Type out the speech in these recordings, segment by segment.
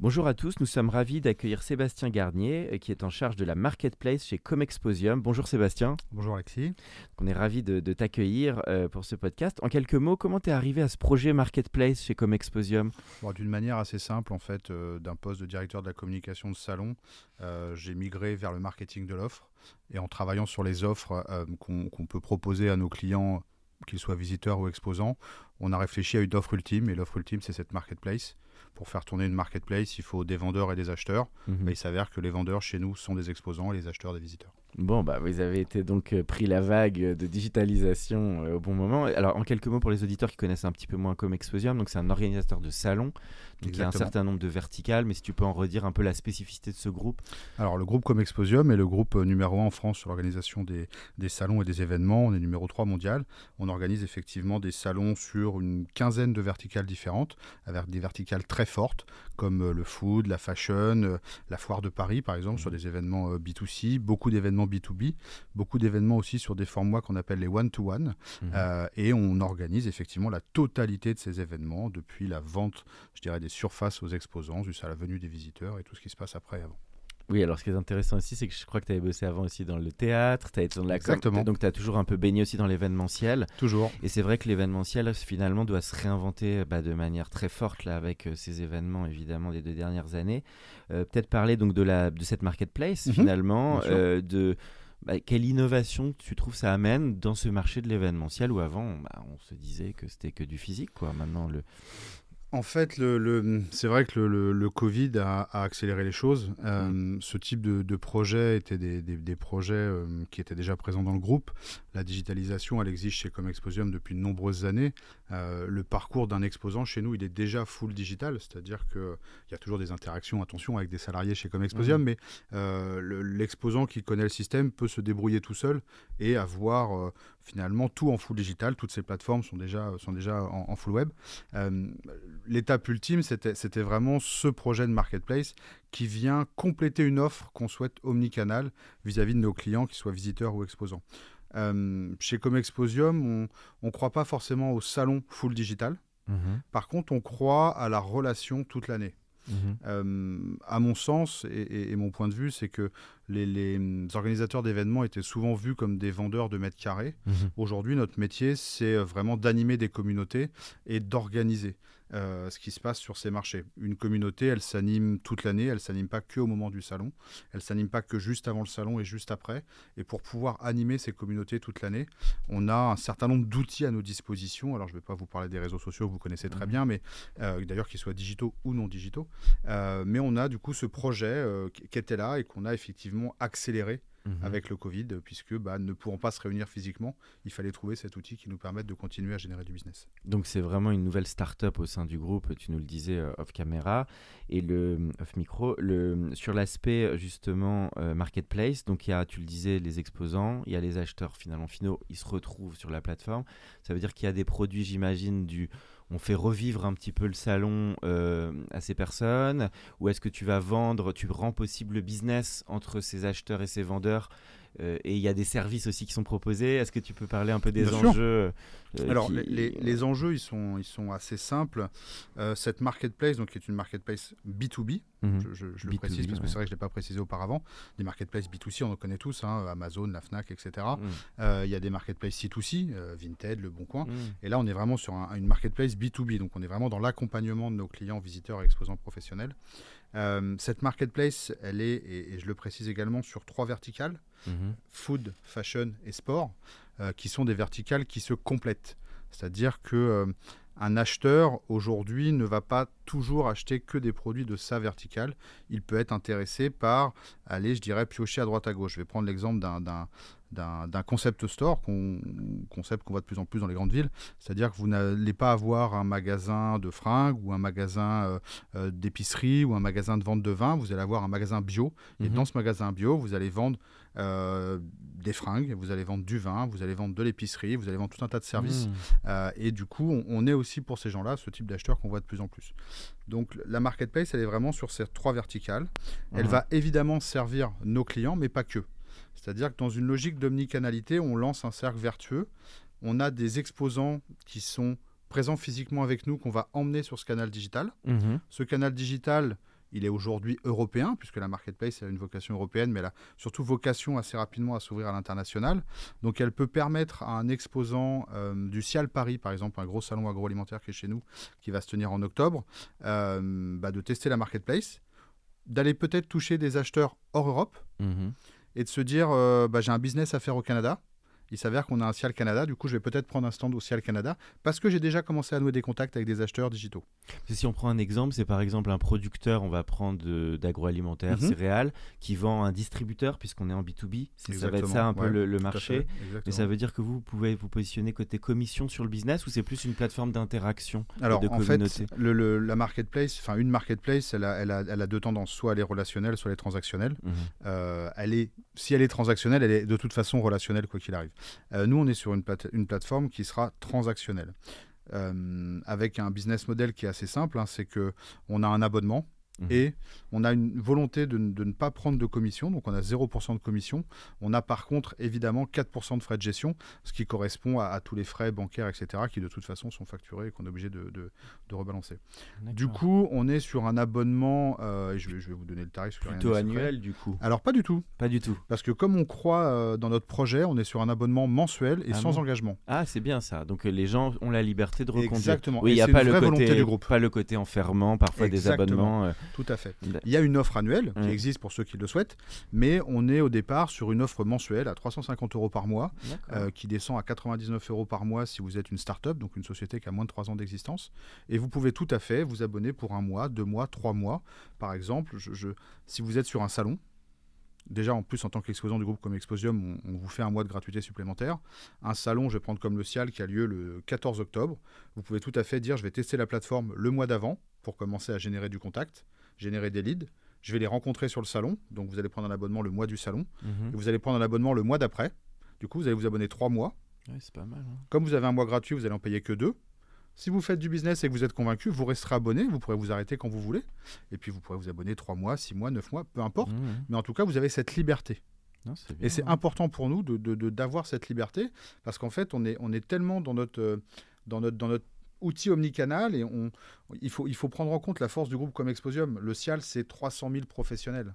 Bonjour à tous, nous sommes ravis d'accueillir Sébastien Garnier euh, qui est en charge de la marketplace chez Comexposium. Bonjour Sébastien. Bonjour Alexis. On est ravis de, t'accueillir euh, pour ce podcast. En quelques mots, comment tu es arrivé à ce projet marketplace chez Comexposium? D'une manière assez simple en fait, euh, d'un poste de directeur de la communication de salon, j'ai migré vers le marketing de l'offre et en travaillant sur les offres qu'on peut proposer à nos clients qu'ils soient visiteurs ou exposants, on a réfléchi à une offre ultime et l'offre ultime c'est cette marketplace pour faire tourner une marketplace, il faut des vendeurs et des acheteurs. Mhm. Mais il s'avère que les vendeurs chez nous sont des exposants et les acheteurs des visiteurs. Bon, bah, vous avez été donc euh, pris la vague de digitalisation euh, au bon moment. Alors, en quelques mots pour les auditeurs qui connaissent un petit peu moins comme Exposium, donc c'est un organisateur de salons, donc il y a un certain nombre de verticales, mais si tu peux en redire un peu la spécificité de ce groupe. Alors, le groupe comme Exposium est le groupe euh, numéro 1 en France sur l'organisation des, des, salons et des événements. On est numéro 3 mondial. On organise effectivement des salons sur une quinzaine de verticales différentes, avec des verticales très fortes, comme le food, la fashion, la foire de Paris, par exemple, sur mmh. des événements B2C, beaucoup d'événements B2B, beaucoup d'événements aussi sur des formats qu'on appelle les one-to-one. Mhm. Euh, et on organise effectivement la totalité de ces événements, depuis la vente, je dirais, des surfaces aux exposants, jusqu'à la venue des visiteurs et tout ce qui se passe après et avant. Oui, alors ce qui est intéressant aussi, c'est que je crois que tu avais bossé avant aussi dans le théâtre, tu as été dans la Exactement. donc tu as toujours un peu baigné aussi dans l'événementiel. Toujours. Et c'est vrai que l'événementiel, finalement, doit se réinventer bah, de manière très forte là, avec euh, ces événements, évidemment, des deux dernières années. Euh, peut-être parler donc de, la, de cette marketplace, mhm. finalement, euh, de... Bah, quelle innovation tu trouves ça amène dans ce marché de l'événementiel où avant bah, on se disait que c'était que du physique quoi maintenant le en fait, le, c'est vrai que le, le, Covid a, accéléré les choses. Euh, mm. Ce type de, de projet était des, des, projets euh, qui étaient déjà présents dans le groupe. La digitalisation, elle existe chez Comexposium depuis de nombreuses années. Euh, le parcours d'un exposant chez nous, il est déjà full digital, c'est-à-dire qu'il y a toujours des interactions, attention, avec des salariés chez Comexposium, mm. mais l'exposant qui connaît le système peut se débrouiller tout seul et avoir finalement tout en full digital. Toutes ces plateformes sont déjà, sont déjà en, en full web l'étape ultime, c'était vraiment ce projet de marketplace qui vient compléter une offre qu'on souhaite omnicanal vis-à-vis de nos clients, qu'ils soient visiteurs ou exposants. Euh, chez Comexposium, on ne croit pas forcément au salon full digital. Mhm. Par contre, on croit à la relation toute l'année. Mhm. Euh, à mon sens et, mon point de vue, c'est que les, organisateurs d'événements étaient souvent vus comme des vendeurs de mètres carrés. Mhm. Aujourd'hui, notre métier, c'est vraiment d'animer des communautés et d'organiser. Euh, ce qui se passe sur ces marchés. Une communauté, elle s'anime toute l'année, elle s'anime pas que au moment du salon, elle s'anime pas que juste avant le salon et juste après. Et pour pouvoir animer ces communautés toute l'année, on a un certain nombre d'outils à nos dispositions. Alors je ne vais pas vous parler des réseaux sociaux que vous connaissez très mmh. bien, mais euh, d'ailleurs qu'ils soient digitaux ou non digitaux. Euh, mais on a du coup ce projet qui était là et qu'on a effectivement accéléré Mhm. avec le Covid, puisque bah, ne pouvant pas se réunir physiquement, il fallait trouver cet outil qui nous permette de continuer à générer du business. Donc c'est vraiment une nouvelle start-up au sein du groupe, tu nous le disais euh, off caméra et le off micro. Le, sur l'aspect justement euh, marketplace, donc il y a, tu le disais, les exposants, il y a les acheteurs finalement finaux, ils se retrouvent sur la plateforme. Ça veut dire qu'il y a des produits, j'imagine, du on fait revivre un petit peu le salon euh, à ces personnes? Ou est-ce que tu vas vendre, tu rends possible le business entre ces acheteurs et ces vendeurs et il y a des services aussi qui sont proposés. Est-ce que tu peux parler un peu des Bien enjeux Alors, qui- les, enjeux, ils sont, ils sont assez simples. Euh, cette marketplace, donc, qui est une marketplace B2B, Mhm. je, je- je le B2B, précise parce que ouais. c'est vrai que je ne l'ai pas précisé auparavant. Des marketplaces B2C, on en connaît tous, hein, Amazon, la Fnac, etc. Mhm. Euh, Il y a des marketplaces C2C, euh, Vinted, Le Bon Coin. Mhm. Et là, on est vraiment sur un- une marketplace B2B, donc on est vraiment dans l'accompagnement de nos clients, visiteurs et exposants professionnels. Euh, cette marketplace, elle est, et, et je le précise également, sur trois verticales Mhm. food, fashion et sport, euh, qui sont des verticales qui se complètent. C'est-à-dire que euh, un acheteur aujourd'hui ne va pas toujours acheter que des produits de sa verticale. Il peut être intéressé par aller, je dirais, piocher à droite à gauche. Je vais prendre l'exemple d'un- concept store, qu'on- concept qu'on voit de plus en plus dans les grandes villes. C'est-à-dire que vous n'allez pas avoir un magasin de fringues ou un magasin euh, euh, d'épicerie ou un magasin de vente de vin. Vous allez avoir un magasin bio. Et Mhm. dans ce magasin bio, vous allez vendre euh, des fringues, vous allez vendre du vin, vous allez vendre de l'épicerie, vous allez vendre tout un tas de services. Mhm. Euh, et du coup, on, on est aussi pour ces gens-là, ce type d'acheteurs qu'on voit de plus en plus. Donc la marketplace, elle est vraiment sur ces trois verticales. Elle Mhm. va évidemment servir nos clients, mais pas que. C'est-à-dire que dans une logique d'omnicanalité, on lance un cercle vertueux. On a des exposants qui sont présents physiquement avec nous, qu'on va emmener sur ce canal digital. Mhm. Ce canal digital, il est aujourd'hui européen, puisque la marketplace a une vocation européenne, mais elle a surtout vocation assez rapidement à s'ouvrir à l'international. Donc elle peut permettre à un exposant euh, du Cial Paris, par exemple, un gros salon agroalimentaire qui est chez nous, qui va se tenir en octobre, euh, bah, de tester la marketplace, d'aller peut-être toucher des acheteurs hors Europe Mhm. et de se dire euh, bah, j'ai un business à faire au Canada. Il s'avère qu'on a un Cial Canada, du coup je vais peut-être prendre un stand au Cial Canada parce que j'ai déjà commencé à nouer des contacts avec des acheteurs digitaux. Si on prend un exemple, c'est par exemple un producteur, on va prendre d'agroalimentaire, Mhm. céréales, qui vend un distributeur, puisqu'on est en B2B. C'est- Ça va être ça un peu ouais, le, marché. Mais ça veut dire que vous pouvez vous positionner côté commission sur le business ou c'est plus une plateforme d'interaction Alors, de en communauté? fait, le, le- la marketplace, enfin une marketplace, elle a, elle, a, elle a deux tendances. Soit elle est relationnelle, soit elle est transactionnelle. Mhm. Euh, elle est, si elle est transactionnelle, elle est de toute façon relationnelle, quoi qu'il arrive. Euh, nous, on est sur une, plate- une plateforme qui sera transactionnelle. Euh, avec un business model qui est assez simple, hein, c'est que on a un abonnement Mhm. et on a une volonté de, ne pas prendre de commission, donc on a 0% de commission. On a par contre évidemment 4% de frais de gestion, ce qui correspond à, à tous les frais bancaires, etc., qui de toute façon sont facturés et qu'on est obligé de, de- de rebalancer. Du coup, on est sur un abonnement, euh, et je, vais, je vais vous donner le tarif. plutôt annuel du coup Alors pas du tout, Pas du tout. parce que comme on croit euh, dans notre projet, on est sur un abonnement mensuel et Ah sans bon engagement. Ah, c'est bien ça. Donc euh, les gens ont la liberté de reconduire. Exactement. Oui, il n'y a pas le, côté, du groupe. pas le côté enfermant, parfois des abonnements. Tout à fait. Il y a une offre annuelle qui Mm. existe pour ceux qui le souhaitent, mais on est au départ sur une offre mensuelle à 350 euros par mois, euh, qui descend à 99 euros par mois si vous êtes une start-up, donc une société qui a moins de 3 ans d'existence. Et vous pouvez tout à fait vous abonner pour un mois, deux mois, trois mois. Par exemple, je- je- si vous êtes sur un salon, Déjà, en plus, en tant qu'exposant du groupe comme Exposium, on, on vous fait un mois de gratuité supplémentaire. Un salon, je vais prendre comme le CIAL, qui a lieu le 14 octobre. Vous pouvez tout à fait dire, je vais tester la plateforme le mois d'avant pour commencer à générer du contact, générer des leads. Je vais les rencontrer sur le salon. Donc, vous allez prendre un abonnement le mois du salon. Mhm. Et vous allez prendre un abonnement le mois d'après. Du coup, vous allez vous abonner trois mois. Ouais, c'est pas mal. hein. Comme vous avez un mois gratuit, vous allez en payer que deux. Si vous faites du business et que vous êtes convaincu, vous resterez abonné. Vous pourrez vous arrêter quand vous voulez. Et puis, vous pourrez vous abonner trois mois, six mois, neuf mois, peu importe. Mhm. Mais en tout cas, vous avez cette liberté. Non, Et c'est hein. important pour nous de, de- de- d'avoir cette liberté parce qu'en fait, on est, on est tellement dans notre, euh, dans notre, dans notre outil omnicanal et on, il, faut, il faut prendre en compte la force du groupe comme Exposium. Le CIAL, c'est 300 000 professionnels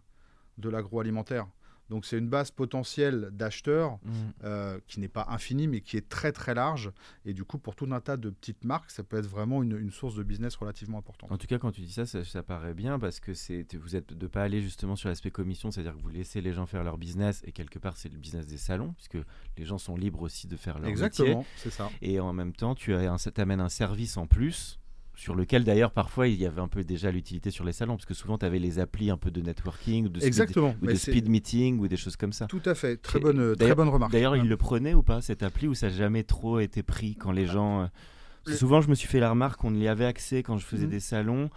de l'agroalimentaire. Donc c'est une base potentielle d'acheteurs Mhm. euh, qui n'est pas infinie mais qui est très très large. Et du coup, pour tout un tas de petites marques, ça peut être vraiment une, une source de business relativement importante. En tout cas, quand tu dis ça, ça, ça paraît bien parce que c'est vous êtes de pas aller justement sur l'aspect commission, c'est-à-dire que vous laissez les gens faire leur business et quelque part c'est le business des salons puisque les gens sont libres aussi de faire leur métier. Exactement, c'est ça. Et en même temps, tu as un, ça t'amène un service en plus sur lequel d'ailleurs parfois il y avait un peu déjà l'utilité sur les salons parce que souvent tu avais les applis un peu de networking ou de speed, Exactement. ou Mais de speed meeting ou des choses comme ça. Tout à fait. Très bonne, très bonne remarque. D'ailleurs, ils le prenaient ou pas cette appli ou ça n'a jamais trop été pris quand les gens. euh, Le- Souvent, je me suis fait la remarque qu'on y avait accès quand je faisais Mhm. des salons,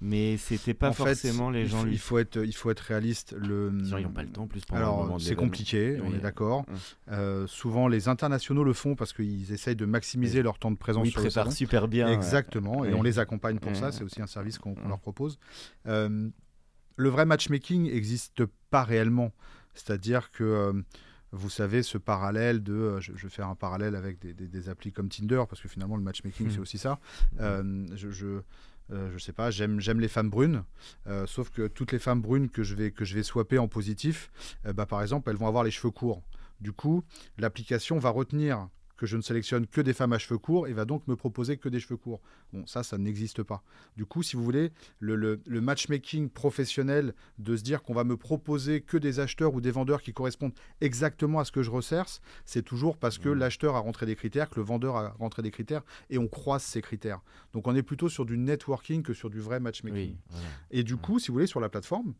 mais c'était pas En fait, forcément les il gens faut- lui. Il faut être, il faut être réaliste. Le... Ils n'ont pas le temps en plus Alors, c'est compliqué, on Oui. est d'accord. Mm. Euh, souvent, les internationaux le font parce qu'ils essayent de maximiser Oui. leur temps de présence ils sur le préparent salon. super bien. ouais. Exactement, et Oui. on les accompagne pour Mm. ça. C'est aussi un service qu'on Mm. leur propose. Euh, le vrai matchmaking n'existe pas réellement. C'est-à-dire que euh, vous savez, ce parallèle de, euh, je, je vais faire un parallèle avec des, des- des applis comme Tinder, parce que finalement le matchmaking c'est aussi ça. Euh, je, je, euh, je sais pas, j'aime les femmes brunes, euh, sauf que toutes les femmes brunes que je vais, que je vais swapper en positif, euh, bah, par exemple, elles vont avoir les cheveux courts. Du coup, l'application va retenir que je ne sélectionne que des femmes à cheveux courts et va donc me proposer que des cheveux courts. Bon, ça, ça n'existe pas. Du coup, si vous voulez, le, le- le matchmaking professionnel de se dire qu'on va me proposer que des acheteurs ou des vendeurs qui correspondent exactement à ce que je recherche, c'est toujours parce que Mhm. l'acheteur a rentré des critères, que le vendeur a rentré des critères et on croise ces critères. Donc on est plutôt sur du networking que sur du vrai matchmaking. Oui, voilà. Et du Ouais. coup, si vous voulez, sur la plateforme,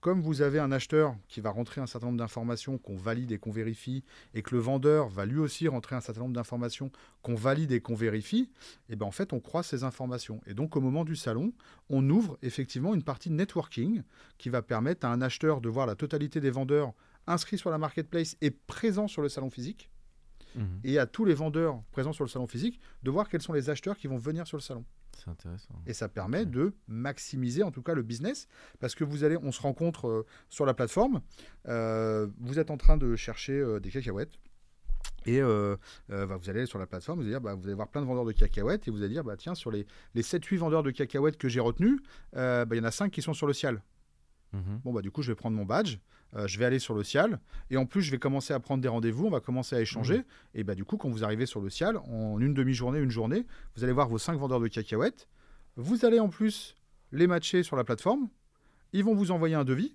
comme vous avez un acheteur qui va rentrer un certain nombre d'informations qu'on valide et qu'on vérifie, et que le vendeur va lui aussi rentrer un certain nombre d'informations qu'on valide et qu'on vérifie, et ben en fait, on croise ces informations. Et donc, au moment du salon, on ouvre effectivement une partie networking qui va permettre à un acheteur de voir la totalité des vendeurs inscrits sur la marketplace et présents sur le salon physique, Mhm. et à tous les vendeurs présents sur le salon physique de voir quels sont les acheteurs qui vont venir sur le salon. C'est intéressant. Et ça permet de maximiser en tout cas le business parce que vous allez, on se rencontre euh, sur la plateforme, euh, vous êtes en train de chercher euh, des cacahuètes. Et bah, vous allez sur la plateforme, vous allez, dire, bah, vous allez voir plein de vendeurs de cacahuètes et vous allez dire, bah, tiens, sur les, les 7-8 vendeurs de cacahuètes que j'ai retenus, bah, il y en a 5 qui sont sur le ciel. Mhm. Bon, bah, du coup, je vais prendre mon badge, euh, je vais aller sur le Cial, et en plus, je vais commencer à prendre des rendez-vous, on va commencer à échanger. Et bah, du coup, quand vous arrivez sur le Cial, en une demi-journée, une journée, vous allez voir vos cinq vendeurs de cacahuètes. Vous allez en plus les matcher sur la plateforme. Ils vont vous envoyer un devis.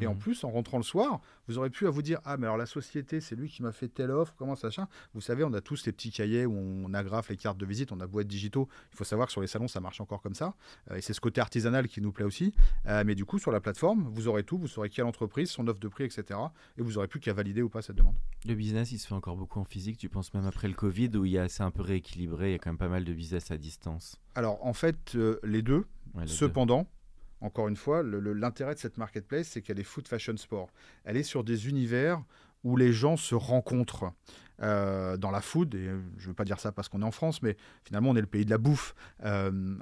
Et en Mhm. plus, en rentrant le soir, vous aurez pu à vous dire Ah, mais alors la société, c'est lui qui m'a fait telle offre, comment ça machin. Vous savez, on a tous les petits cahiers où on agrafe les cartes de visite, on a beau être digitaux. Il faut savoir que sur les salons, ça marche encore comme ça. Euh, et c'est ce côté artisanal qui nous plaît aussi. Euh, mais du coup, sur la plateforme, vous aurez tout, vous saurez quelle entreprise, son offre de prix, etc. Et vous aurez plus qu'à valider ou pas cette demande. Le business, il se fait encore beaucoup en physique. Tu penses même après le Covid où il y a, c'est un peu rééquilibré. Il y a quand même pas mal de business à distance. Alors, en fait, euh, les deux. Ouais, les deux. Encore une fois, l'intérêt de cette marketplace, c'est qu'elle est food fashion sport. Elle est sur des univers où les gens se rencontrent euh, dans la food. Et je ne veux pas dire ça parce qu'on est en France, mais finalement, on est le pays de la bouffe. Euh,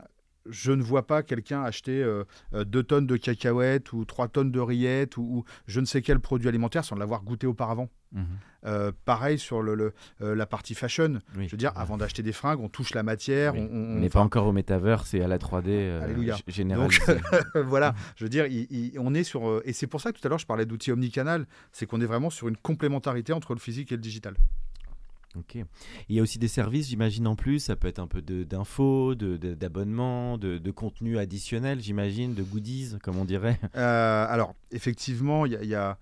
je ne vois pas quelqu'un acheter euh, euh, deux tonnes de cacahuètes ou trois tonnes de rillettes ou, ou je ne sais quel produit alimentaire sans l'avoir goûté auparavant. Mhm. Euh, pareil sur le, le- euh, la partie fashion. Oui. Je veux dire, avant d'acheter des fringues, on touche la matière. Oui. on- n'est pas encore au metaverse et à la 3D euh, Alléluia. voilà, je veux dire, il- il- on est sur. euh, et c'est pour ça que tout à l'heure, je parlais d'outils omnicanal. C'est qu'on est vraiment sur une complémentarité entre le physique et le digital. Ok. Il y a aussi des services, j'imagine, en plus. Ça peut être un peu de- d'infos, de, de- d'abonnements, de, de contenu additionnel, j'imagine, de goodies, comme on dirait. Euh, alors, effectivement, il y a.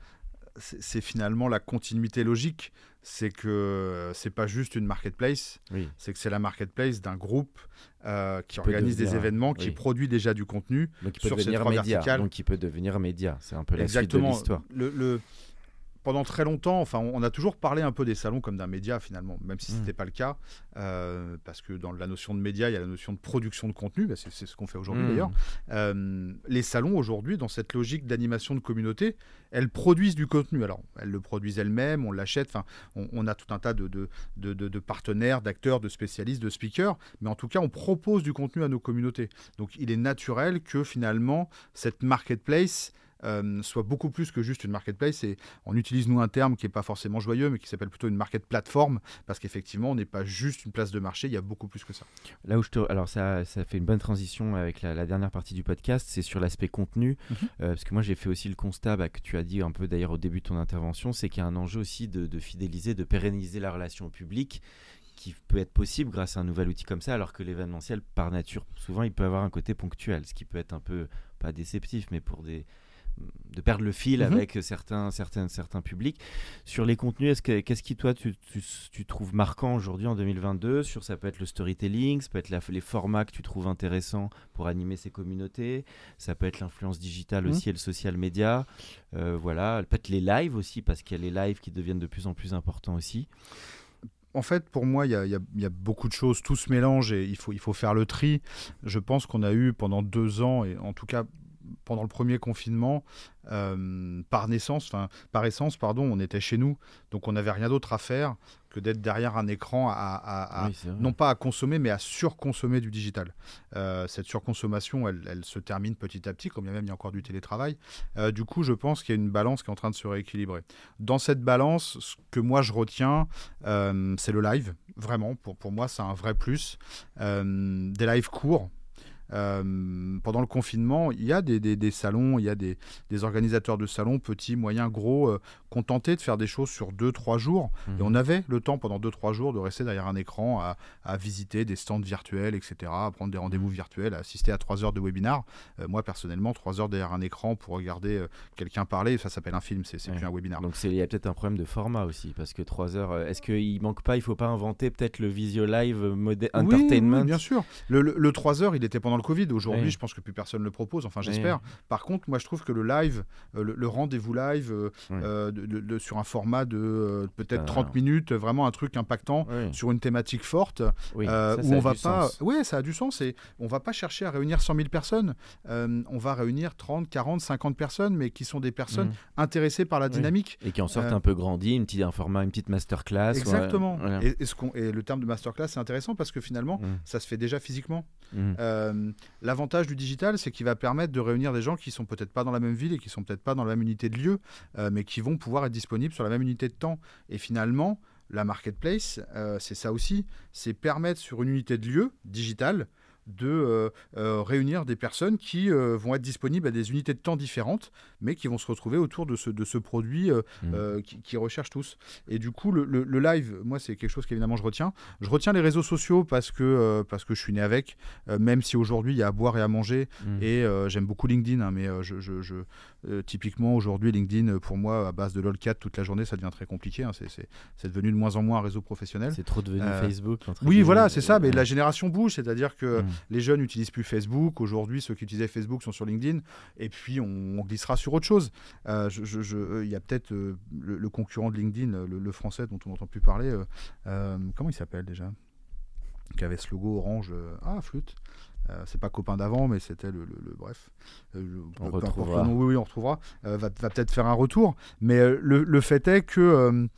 c'est finalement la continuité logique. C'est que euh, c'est pas juste une marketplace, Oui. c'est que c'est la marketplace d'un groupe euh, qui organise des événements, qui oui. produit déjà du contenu. Donc il peut Sur devenir média. Donc il peut devenir média. C'est un peu la Exactement. suite de l'histoire. Le, le- pendant très longtemps, enfin, on a toujours parlé un peu des salons comme d'un média finalement, même si ce Mm. n'était pas le cas, euh, parce que dans la notion de média, il y a la notion de production de contenu, bah, c'est ce qu'on fait aujourd'hui Mm. d'ailleurs. Euh, les salons aujourd'hui, dans cette logique d'animation de communauté, elles produisent du contenu. Alors, elles le produisent elles-mêmes, on l'achète, enfin, on, on a tout un tas de, de, de- de- de partenaires, d'acteurs, de spécialistes, de speakers, mais en tout cas, on propose du contenu à nos communautés. Donc, il est naturel que finalement, cette marketplace euh, soit beaucoup plus que juste une marketplace. Et on utilise, nous, un terme qui n'est pas forcément joyeux, mais qui s'appelle plutôt une market plateforme, parce qu'effectivement, on n'est pas juste une place de marché, il y a beaucoup plus que ça. Là où je te... Alors ça, ça fait une bonne transition avec la, la dernière partie du podcast, c'est sur l'aspect contenu. Mhm. Euh, parce que moi j'ai fait aussi le constat bah, que tu as dit un peu d'ailleurs au début de ton intervention, c'est qu'il y a un enjeu aussi de, de fidéliser, de pérenniser la relation au public qui peut être possible grâce à un nouvel outil comme ça, alors que l'événementiel, par nature, souvent il peut avoir un côté ponctuel, ce qui peut être un peu, pas déceptif, mais pour des de perdre le fil Mhm. avec certains, certains, certains publics. Sur les contenus, est-ce que, qu'est-ce qui, toi, tu, tu, tu trouves marquant aujourd'hui en 2022 Sur Ça peut être le storytelling, ça peut être la- les formats que tu trouves intéressants pour animer ces communautés, ça peut être l'influence digitale Mhm. aussi et le social media. Euh, voilà, peut-être les lives aussi, parce qu'il y a les lives qui deviennent de plus en plus importants aussi. En fait, pour moi, il y y a beaucoup de choses, tout se mélange et il faut, il faut faire le tri. Je pense qu'on a eu pendant deux ans, et en tout cas pendant le premier confinement, euh, par naissance, enfin par essence, pardon, on était chez nous, donc on n'avait rien d'autre à faire que d'être derrière un écran, à, non pas à consommer, mais à surconsommer du digital. Euh, cette surconsommation, elle, se termine petit à petit, comme il y a même il y a encore du télétravail. Euh, du coup, je pense qu'il y a une balance qui est en train de se rééquilibrer. Dans cette balance, ce que moi je retiens, c'est le live. Vraiment, pour, pour moi, c'est un vrai plus. des lives courts, euh, pendant le confinement, il y a des, des, salons, il y a des, des, organisateurs de salons, petits, moyens, gros, euh, contentés de faire des choses sur 2-3 jours. Et mhm. on avait le temps pendant 2-3 jours de rester derrière un écran à, à, visiter des stands virtuels, etc., à prendre des rendez-vous mhm. virtuels, à assister à 3 heures de webinar. Euh, moi, personnellement, 3 heures derrière un écran pour regarder quelqu'un parler, ça s'appelle un film, c'est plus un webinar. Donc il y a peut-être un problème de format aussi, parce que 3 heures, est-ce qu'il manque pas, il faut pas inventer peut-être le visio live mode entertainment oui, bien sûr. Le, le, le 3 heures, il était pendant le Covid. Aujourd'hui, je pense que plus personne ne le propose. Enfin, j'espère. Par contre, moi, je trouve que le live, euh, le, rendez-vous live euh, euh, de, sur un format de peut-être 30 minutes, vraiment un truc impactant sur une thématique forte, où on va pas. Oui, ça a du sens. Et on va pas chercher à réunir 100 000 personnes. on va réunir 30, 40, 50 personnes, mais qui sont des personnes mmh. intéressées par la dynamique. Et qui en sortent un peu grandi, une petite, un format, une petite masterclass. Exactement. Et, et, le terme de masterclass, c'est intéressant parce que finalement, mmh. ça se fait déjà physiquement. Mmh. L'avantage du digital, c'est qu'il va permettre de réunir des gens qui sont peut-être pas dans la même ville et qui sont peut-être pas dans la même unité de lieu, euh, mais qui vont pouvoir être disponibles sur la même unité de temps. Et finalement, la marketplace, euh, c'est ça aussi, c'est permettre sur une unité de lieu digitale de euh, euh, réunir des personnes qui euh, vont être disponibles à des unités de temps différentes, mais qui vont se retrouver autour de ce, de ce produit mmh. qui, recherchent tous. Et du coup, le, live, moi, c'est quelque chose qu'évidemment je retiens. Je retiens les réseaux sociaux parce que, parce que je suis né avec, même si aujourd'hui il y a à boire et à manger. Mmh. Et j'aime beaucoup LinkedIn, hein, mais je, je, typiquement aujourd'hui, LinkedIn, pour moi, à base de LOLCAT toute la journée, ça devient très compliqué. Hein. c'est devenu de moins en moins un réseau professionnel. C'est trop devenu Facebook. Oui, voilà, c'est ça. Mais la génération bouge, c'est-à-dire que mmh. Les jeunes n'utilisent plus Facebook. Aujourd'hui, ceux qui utilisaient Facebook sont sur LinkedIn. Et puis, on, glissera sur autre chose. Euh, il y a peut-être euh, le, concurrent de LinkedIn, le, français dont on n'entend plus parler. Euh, comment il s'appelle déjà? Qui avait ce logo orange. ah, flûte. c'est pas copain d'avant, mais c'était le, bref. on retrouvera. oui, oui, on retrouvera. va, va peut-être faire un retour. Mais le, fait est que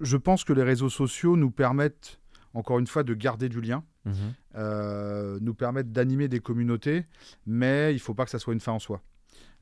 je pense que les réseaux sociaux nous permettent, encore une fois, de garder du lien. Mhm. Euh, nous permettent d'animer des communautés, mais il ne faut pas que ça soit une fin en soi.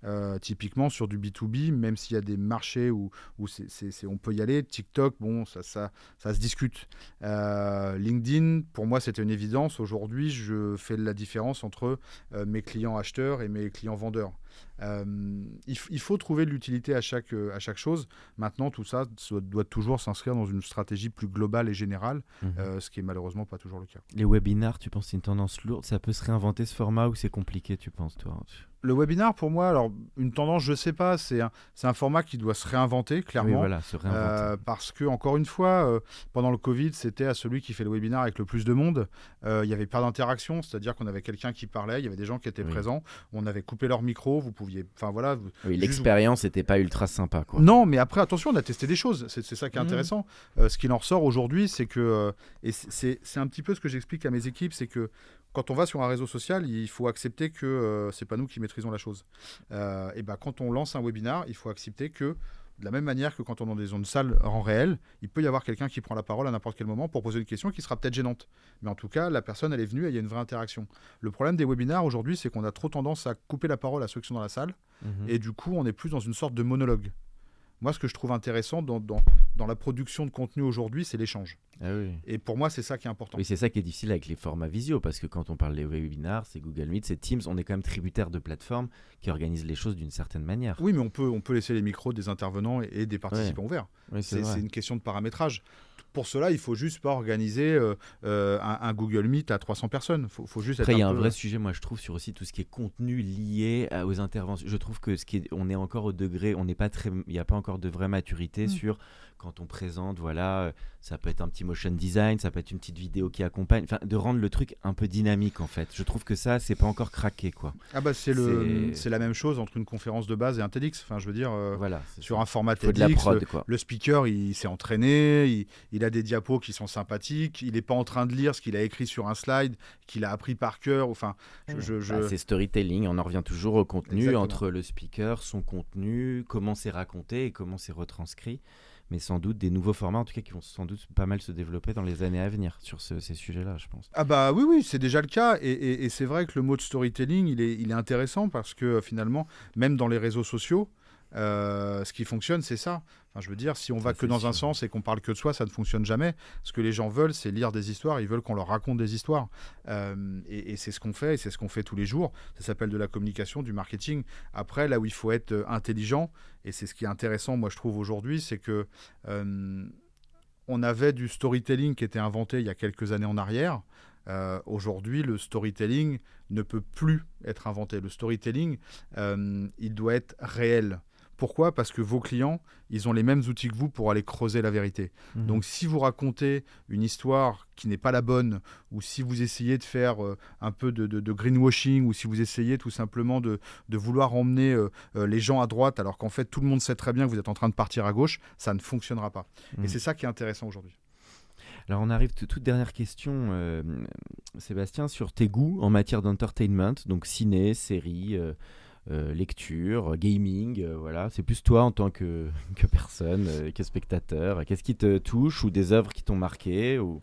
Euh, typiquement sur du B2B, même s'il y a des marchés où, on peut y aller, TikTok, bon, ça, ça, ça se discute. Euh, LinkedIn, pour moi, c'était une évidence. Aujourd'hui, je fais la différence entre mes clients acheteurs et mes clients vendeurs. Euh, il, faut trouver de l'utilité à chaque, euh, à chaque chose. Maintenant, tout ça, doit toujours s'inscrire dans une stratégie plus globale et générale, mhm. euh, ce qui est malheureusement pas toujours le cas. Les webinars, tu penses c'est une tendance lourde? Ça peut se réinventer ce format ou c'est compliqué, tu penses, toi? Le webinar, pour moi, alors une tendance, je sais pas, c'est un, un format qui doit se réinventer, clairement. voilà, se réinventer. parce que, encore une fois, pendant le Covid, c'était à celui qui fait le webinar avec le plus de monde. Il n'y avait pas d'interaction, c'est-à-dire qu'on avait quelqu'un qui parlait, il y avait des gens qui étaient présents, on avait coupé leur micro, vous pouviez Enfin voilà. l'expérience n'était pas ultra sympa. Quoi. Non, mais après, attention, on a testé des choses. C'est ça qui est mhm. intéressant. Euh, ce qu'il en ressort aujourd'hui, c'est que. Euh, et c'est un petit peu ce que j'explique à mes équipes c'est que quand on va sur un réseau social, il faut accepter que euh, c'est pas nous qui maîtrisons la chose. et ben, quand on lance un webinar, il faut accepter que de la même manière que quand on est dans des zones salles en réel, il peut y avoir quelqu'un qui prend la parole à n'importe quel moment pour poser une question qui sera peut-être gênante. Mais en tout cas, la personne, elle est venue et il y a une vraie interaction. Le problème des webinars aujourd'hui, c'est qu'on a trop tendance à couper la parole à ceux qui sont dans la salle. Mhm. Et du coup, on est plus dans une sorte de monologue. Moi, ce que je trouve intéressant dans, dans, la production de contenu aujourd'hui, c'est l'échange. Ah et pour moi, c'est ça qui est important. Oui, c'est ça qui est difficile avec les formats visio, parce que quand on parle des webinars, c'est Google Meet, c'est Teams, on est quand même tributaire de plateformes qui organisent les choses d'une certaine manière. Oui, mais on peut, on peut laisser les micros des intervenants et, des participants ouverts. c'est une question de paramétrage. Pour cela, il faut juste pas organiser euh, euh, un, Google Meet à 300 personnes. Faut, faut juste Après, il y a un, vrai sujet, moi, je trouve, sur aussi tout ce qui est contenu lié aux interventions. Je trouve que ce qui est, on est encore au degré, on n'est pas très, il n'y a pas encore de vraie maturité mm. sur quand on présente, voilà, euh, ça peut être un petit motion design, ça peut être une petite vidéo qui accompagne, enfin, de rendre le truc un peu dynamique en fait. Je trouve que ça, c'est pas encore craqué quoi. Ah bah c'est le, c'est la même chose entre une conférence de base et un TEDx. Enfin, je veux dire, euh, voilà, sur un format TEDx, le, le, speaker, il s'est entraîné, il, il, a des diapos qui sont sympathiques, il n'est pas en train de lire ce qu'il a écrit sur un slide, qu'il a appris par cœur. Enfin, je, je... Bah, c'est storytelling. On en revient toujours au contenu entre le speaker, son contenu, comment c'est raconté et comment c'est retranscrit mais sans doute des nouveaux formats, en tout cas, qui vont sans doute pas mal se développer dans les années à venir sur ces sujets-là, je pense. Ah bah oui, oui, c'est déjà le cas, et, c'est vrai que le mot de storytelling, il est, intéressant parce que finalement, même dans les réseaux sociaux, euh, ce qui fonctionne, c'est ça. Enfin, je veux dire, si on va que dans un sens et qu'on parle que de soi, ça ne fonctionne jamais. Ce que les gens veulent, c'est lire des histoires. Ils veulent qu'on leur raconte des histoires. Euh, et, c'est ce qu'on fait, et c'est ce qu'on fait tous les jours. Ça s'appelle de la communication, du marketing. Après, là où il faut être euh, intelligent, et c'est ce qui est intéressant, moi, je trouve aujourd'hui, c'est que on avait du storytelling qui était inventé il y a quelques années en arrière. Aujourd'hui, le storytelling ne peut plus être inventé. Le storytelling, il doit être réel. Pourquoi? Parce que vos clients, ils ont les mêmes outils que vous pour aller creuser la vérité. Mhm. Donc si vous racontez une histoire qui n'est pas la bonne, ou si vous essayez de faire euh, un peu de, greenwashing, ou si vous essayez tout simplement de, vouloir emmener euh, euh, les gens à droite, alors qu'en fait tout le monde sait très bien que vous êtes en train de partir à gauche, ça ne fonctionnera pas. Et mhm. c'est ça qui est intéressant aujourd'hui. Alors on arrive toute dernière question, Sébastien, sur tes goûts en matière d'entertainment, donc ciné, série, euh, lecture, gaming, euh, voilà. C'est plus toi en tant que, personne, euh, que spectateur. Qu'est-ce qui te touche ou des œuvres qui t'ont marqué ou...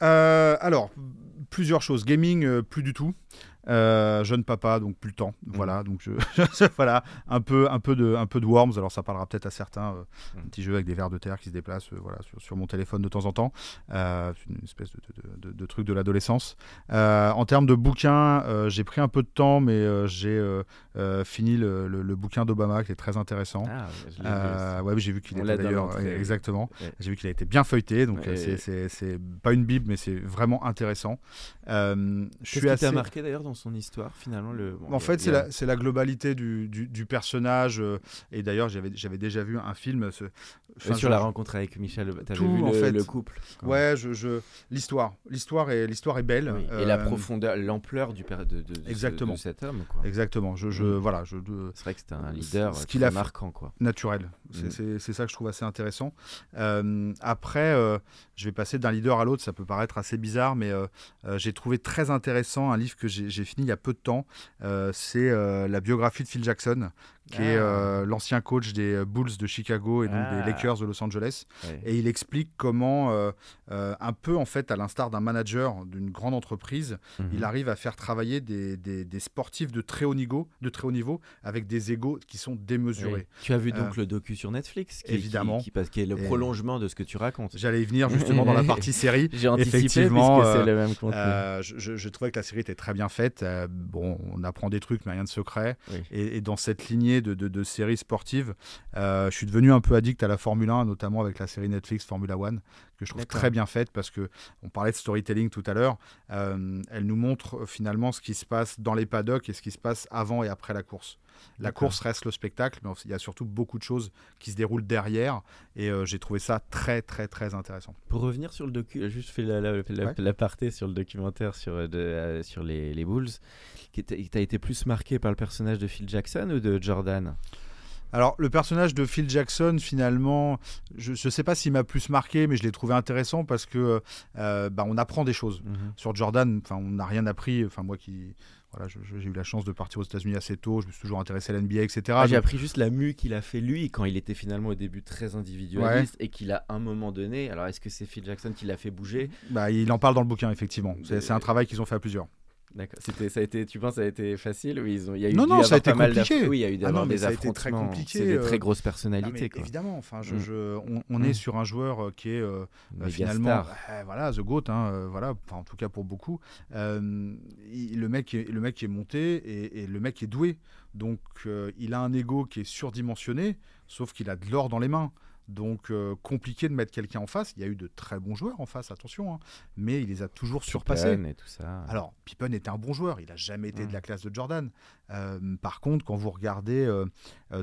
alors, plusieurs choses. Gaming, plus du tout. Euh, jeune papa, donc plus le temps. Mm. Voilà, donc je, voilà, un peu, un peu de, un peu de Worms. Alors ça parlera peut-être à certains. Euh, mm. Un petit jeu avec des vers de terre qui se déplacent, euh, voilà, sur, mon téléphone de temps en temps. une espèce de, de, truc de l'adolescence. en termes de bouquins, j'ai pris un peu de temps, mais j'ai fini le, le, bouquin d'Obama qui est très intéressant. Ah, ouais, j'ai vu qu'il était d'ailleurs exactement. J'ai vu qu'il a été bien feuilleté, donc c'est pas une bible, mais c'est vraiment intéressant. je suis assez marqué d'ailleurs dans son histoire finalement le, En fait, c'est la, la, globalité du, du, personnage. Euh, et d'ailleurs, j'avais déjà vu un film. Ce, sur la rencontre avec Michel, tu vu en le, fait, le couple Ouais, je, je l'histoire. L'histoire est, l'histoire est belle. Et la euh, profondeur, l'ampleur du de, de, Exactement. cet homme. Quoi. Exactement. Je, je, mm. voilà, je, c'est vrai que c'était un leader ce très marquant. Quoi. Naturel. C'est ça que je trouve assez intéressant. Euh, après, je vais passer d'un leader à l'autre. Ça peut paraître assez bizarre, mais j'ai trouvé très intéressant un livre que j'ai fini il y a peu de temps. c'est la biographie de Phil Jackson qui est ah. euh, l'ancien coach des euh, Bulls de Chicago et donc des ah. Lakers de Los Angeles. Et il explique comment, euh, un peu en fait, à l'instar d'un manager d'une grande entreprise, il mhm. arrive à faire travailler des, des, sportifs de très haut niveau, de très haut niveau, avec des égaux qui sont démesurés. Tu as vu donc le docu sur Netflix, qui, évidemment, qui, parce est le prolongement de ce que tu racontes. J'allais y venir justement dans la partie série. J'ai anticipé Effectivement, c'est le même contenu. Je, je, trouvais que la série était très bien faite. bon, on apprend des trucs, mais rien de secret. Et, et dans cette lignée de, séries sportives. Euh, je suis devenu un peu addict à la Formule 1, notamment avec la série Netflix Formula One, que je trouve très bien faite parce que on parlait de storytelling tout à l'heure. Euh, elle nous montre euh, finalement ce qui se passe dans les paddocks et ce qui se passe avant et après la course. La course reste le spectacle, mais il y a surtout beaucoup de choses qui se déroulent derrière. Et j'ai trouvé ça très, très, très intéressant. Pour revenir sur le docu, juste fait l'aparté la, sur le documentaire sur, sur les, les Bulls qui t'a été plus marqué par le personnage de Phil Jackson ou de Jordan? Alors, le personnage de Phil Jackson, finalement, je ne sais pas s'il m'a plus marqué, mais je l'ai trouvé intéressant parce que euh, bah, on apprend des choses. Mhm. Sur Jordan, on n'a rien appris. Enfin, moi qui. Voilà, j'ai eu la chance de partir aux États-Unis assez tôt, je me suis toujours intéressé à l'NBA, etc. Ah, j'ai appris juste la mue qu'il a fait lui quand il était finalement au début très individualiste et qu'il a un moment donné. Alors, est-ce que c'est Phil Jackson qui l'a fait bouger? Bah, Il en parle dans le bouquin, effectivement. C'est un travail qu'ils ont fait à plusieurs. D'accord. Ça a été, tu penses, ça a été facile ou ils ont, il y a eu non, non, ça a été compliqué. Oui, il y a eu ah non, des ça a été très compliqué. C'est des très euh, grosses personnalités. quoi. Évidemment, enfin, je, mm. je, on, est mm. sur un joueur euh, qui est euh, finalement, voilà, the goat, hein, voilà, en tout cas pour beaucoup. le mec, le mec est monté et, et, le mec est doué, donc il a un ego qui est surdimensionné, sauf qu'il a de l'or dans les mains. Donc euh, compliqué de mettre quelqu'un en face. Il y a eu de très bons joueurs en face, attention, hein. mais il les a toujours surpassés. et tout ça. Alors Pippen était un bon joueur, il n'a jamais été de la classe de Jordan. Euh, par contre, quand vous regardez euh,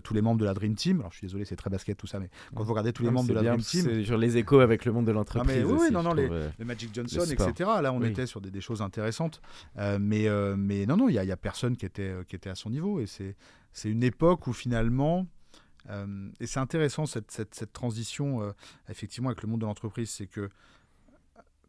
tous les membres de la Dream Team, alors je suis désolé, c'est très basket tout ça, mais quand vous regardez tous les membres de la Dream Team, sur les échos avec le monde de l'entreprise. Oui, non, non, les, Magic Johnson, etc. Là, on était sur des, choses intéressantes, mais mais non, non, il n'y a, a, personne qui était qui était à son niveau et c'est c'est une époque où finalement et c'est intéressant cette, cette, transition, euh, effectivement, avec le monde de l'entreprise. C'est que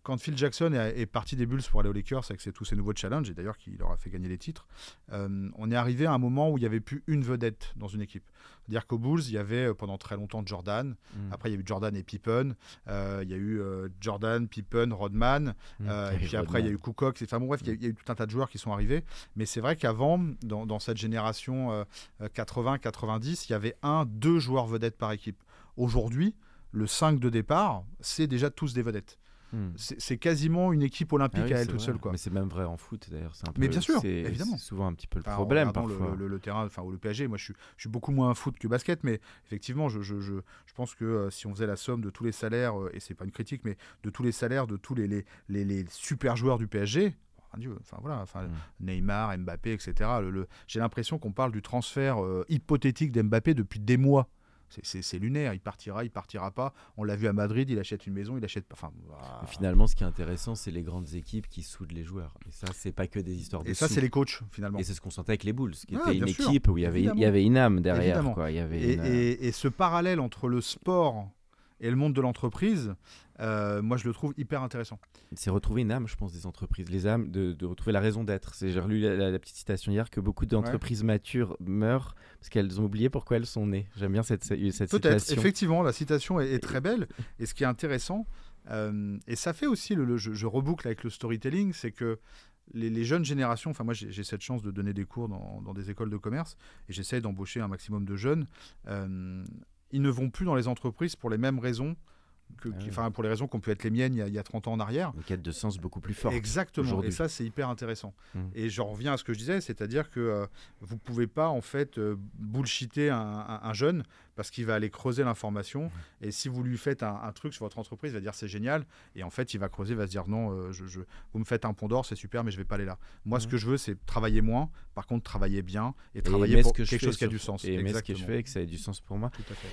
quand Phil Jackson est, parti des Bulls pour aller aux Lakers avec tous ces nouveaux challenges, et d'ailleurs qui leur a fait gagner les titres, euh, on est arrivé à un moment où il n'y avait plus une vedette dans une équipe. C'est-à-dire qu'aux Bulls, il y avait euh, pendant très longtemps Jordan, mm. après il y a eu Jordan et Pippen, euh, il y a eu Jordan, Pippen, Rodman, mm. et puis après il y a eu Kukoc, enfin bon bref, il y, a, eu tout un tas de joueurs qui sont arrivés, mais c'est vrai qu'avant, dans, dans, cette génération 80-90, il y avait un, deux joueurs vedettes par équipe. Aujourd'hui, le 5 de départ, c'est déjà tous des vedettes. Hmm. C'est quasiment une équipe olympique ah à elle toute seule. Quoi. Mais c'est même vrai en foot d'ailleurs. Mais bien sûr, évidemment. C'est souvent un petit peu le problème. Parfois. Le, le, terrain, enfin, le PSG, moi je suis, je suis beaucoup moins foot que basket, mais effectivement, je, je, je, je pense que euh, si on faisait la somme de tous les salaires, euh, et c'est pas une critique, mais de tous les salaires de tous les, les, les, les super joueurs du PSG, Dieu, enfin voilà, enfin, hmm. Neymar, Mbappé, etc. Le, J'ai l'impression qu'on parle du transfert euh, hypothétique d'Mbappé depuis des mois. C'est lunaire. Il partira, il partira pas. On l'a vu à Madrid, il achète une maison, il achète. Enfin, Finalement, ce qui est intéressant, c'est les grandes équipes qui soudent les joueurs. Et ça, c'est pas que des histoires de. Et ça, c'est les coachs finalement. Et c'est ce qu'on sentait avec les Bulls, qui était une équipe où il y avait, il y avait une âme derrière. Quoi. Il y avait et, et, ce parallèle entre le sport et le monde de l'entreprise, euh, moi je le trouve hyper intéressant. C'est retrouver une âme, je pense, des entreprises, les âmes, de, retrouver la raison d'être. J'ai relu la, petite citation hier que beaucoup d'entreprises matures meurent parce qu'elles ont oublié pourquoi elles sont nées. J'aime bien cette, cette citation. Effectivement, la citation est, très belle. Et ce qui est intéressant, euh, et ça fait aussi, le, je, reboucle avec le storytelling, c'est que les, jeunes générations, enfin moi j'ai cette chance de donner des cours dans, des écoles de commerce et j'essaie d'embaucher un maximum de jeunes. Euh, ils ne vont plus dans les entreprises pour les mêmes raisons que, ah enfin, pour les raisons qu'on peut être les miennes il y, a, 30 ans en arrière. Une quête de sens beaucoup plus forte. Exactement. Et ça, c'est hyper intéressant. Mmh. Et j'en reviens à ce que je disais, c'est-à-dire que euh, vous pouvez pas en fait euh, bullshiter un, jeune parce qu'il va aller creuser l'information. Et si vous lui faites un, truc sur votre entreprise, il va dire c'est génial. Et en fait, il va creuser, il va se dire non, euh, je, vous me faites un pont d'or, c'est super, mais je vais pas aller là. Moi, ce que je veux, c'est travailler moins. Par contre, travailler bien et travailler pour quelque chose qui a du sens. Et ce que je fais et que ça ait du sens pour moi.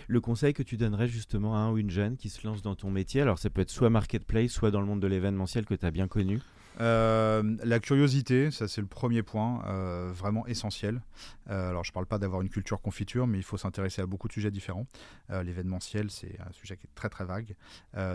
Le conseil que tu donnerais justement à un ou une jeune qui se lance dans ton métier, alors ça peut être soit marketplace, soit dans le monde de l'événementiel que tu as bien connu. Euh, la curiosité, ça c'est le premier point, euh, vraiment essentiel. Euh, alors je ne parle pas d'avoir une culture confiture, mais il faut s'intéresser à beaucoup de sujets différents. L'événementiel, c'est un sujet qui est très très vague.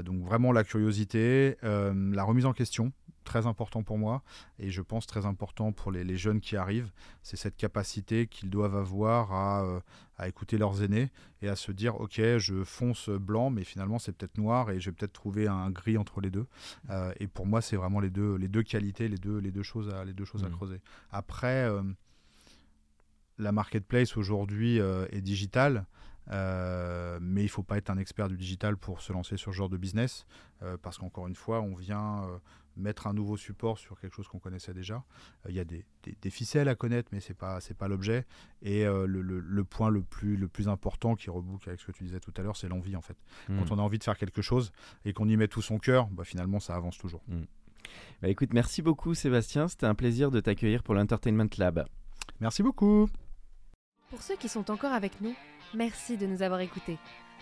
donc vraiment la curiosité, la remise en question, très important pour moi et je pense très important pour les, jeunes qui arrivent. C'est cette capacité qu'ils doivent avoir à, à, écouter leurs aînés et à se dire ok je fonce blanc mais finalement c'est peut-être noir et je vais peut-être trouver un gris entre les deux. et pour moi c'est vraiment les deux, les deux qualités, les deux, les deux choses à, les deux choses à mmh. creuser. Après, euh, la marketplace aujourd'hui euh, est digitale. Euh, mais il ne faut pas être un expert du digital pour se lancer sur ce genre de business, parce qu'encore une fois, on vient mettre un nouveau support sur quelque chose qu'on connaissait déjà. Il y a des, des, ficelles à connaître, mais ce n'est pas, pas l'objet. Et le, le, point le plus, le plus important qui reboucle avec ce que tu disais tout à l'heure, c'est l'envie en fait. Mmh. Quand on a envie de faire quelque chose et qu'on y met tout son cœur, bah, finalement ça avance toujours. Mmh. Bah, écoute, merci beaucoup Sébastien, c'était un plaisir de t'accueillir pour l'Entertainment Lab. Merci beaucoup. Pour ceux qui sont encore avec nous, merci de nous avoir écoutés.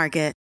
Market.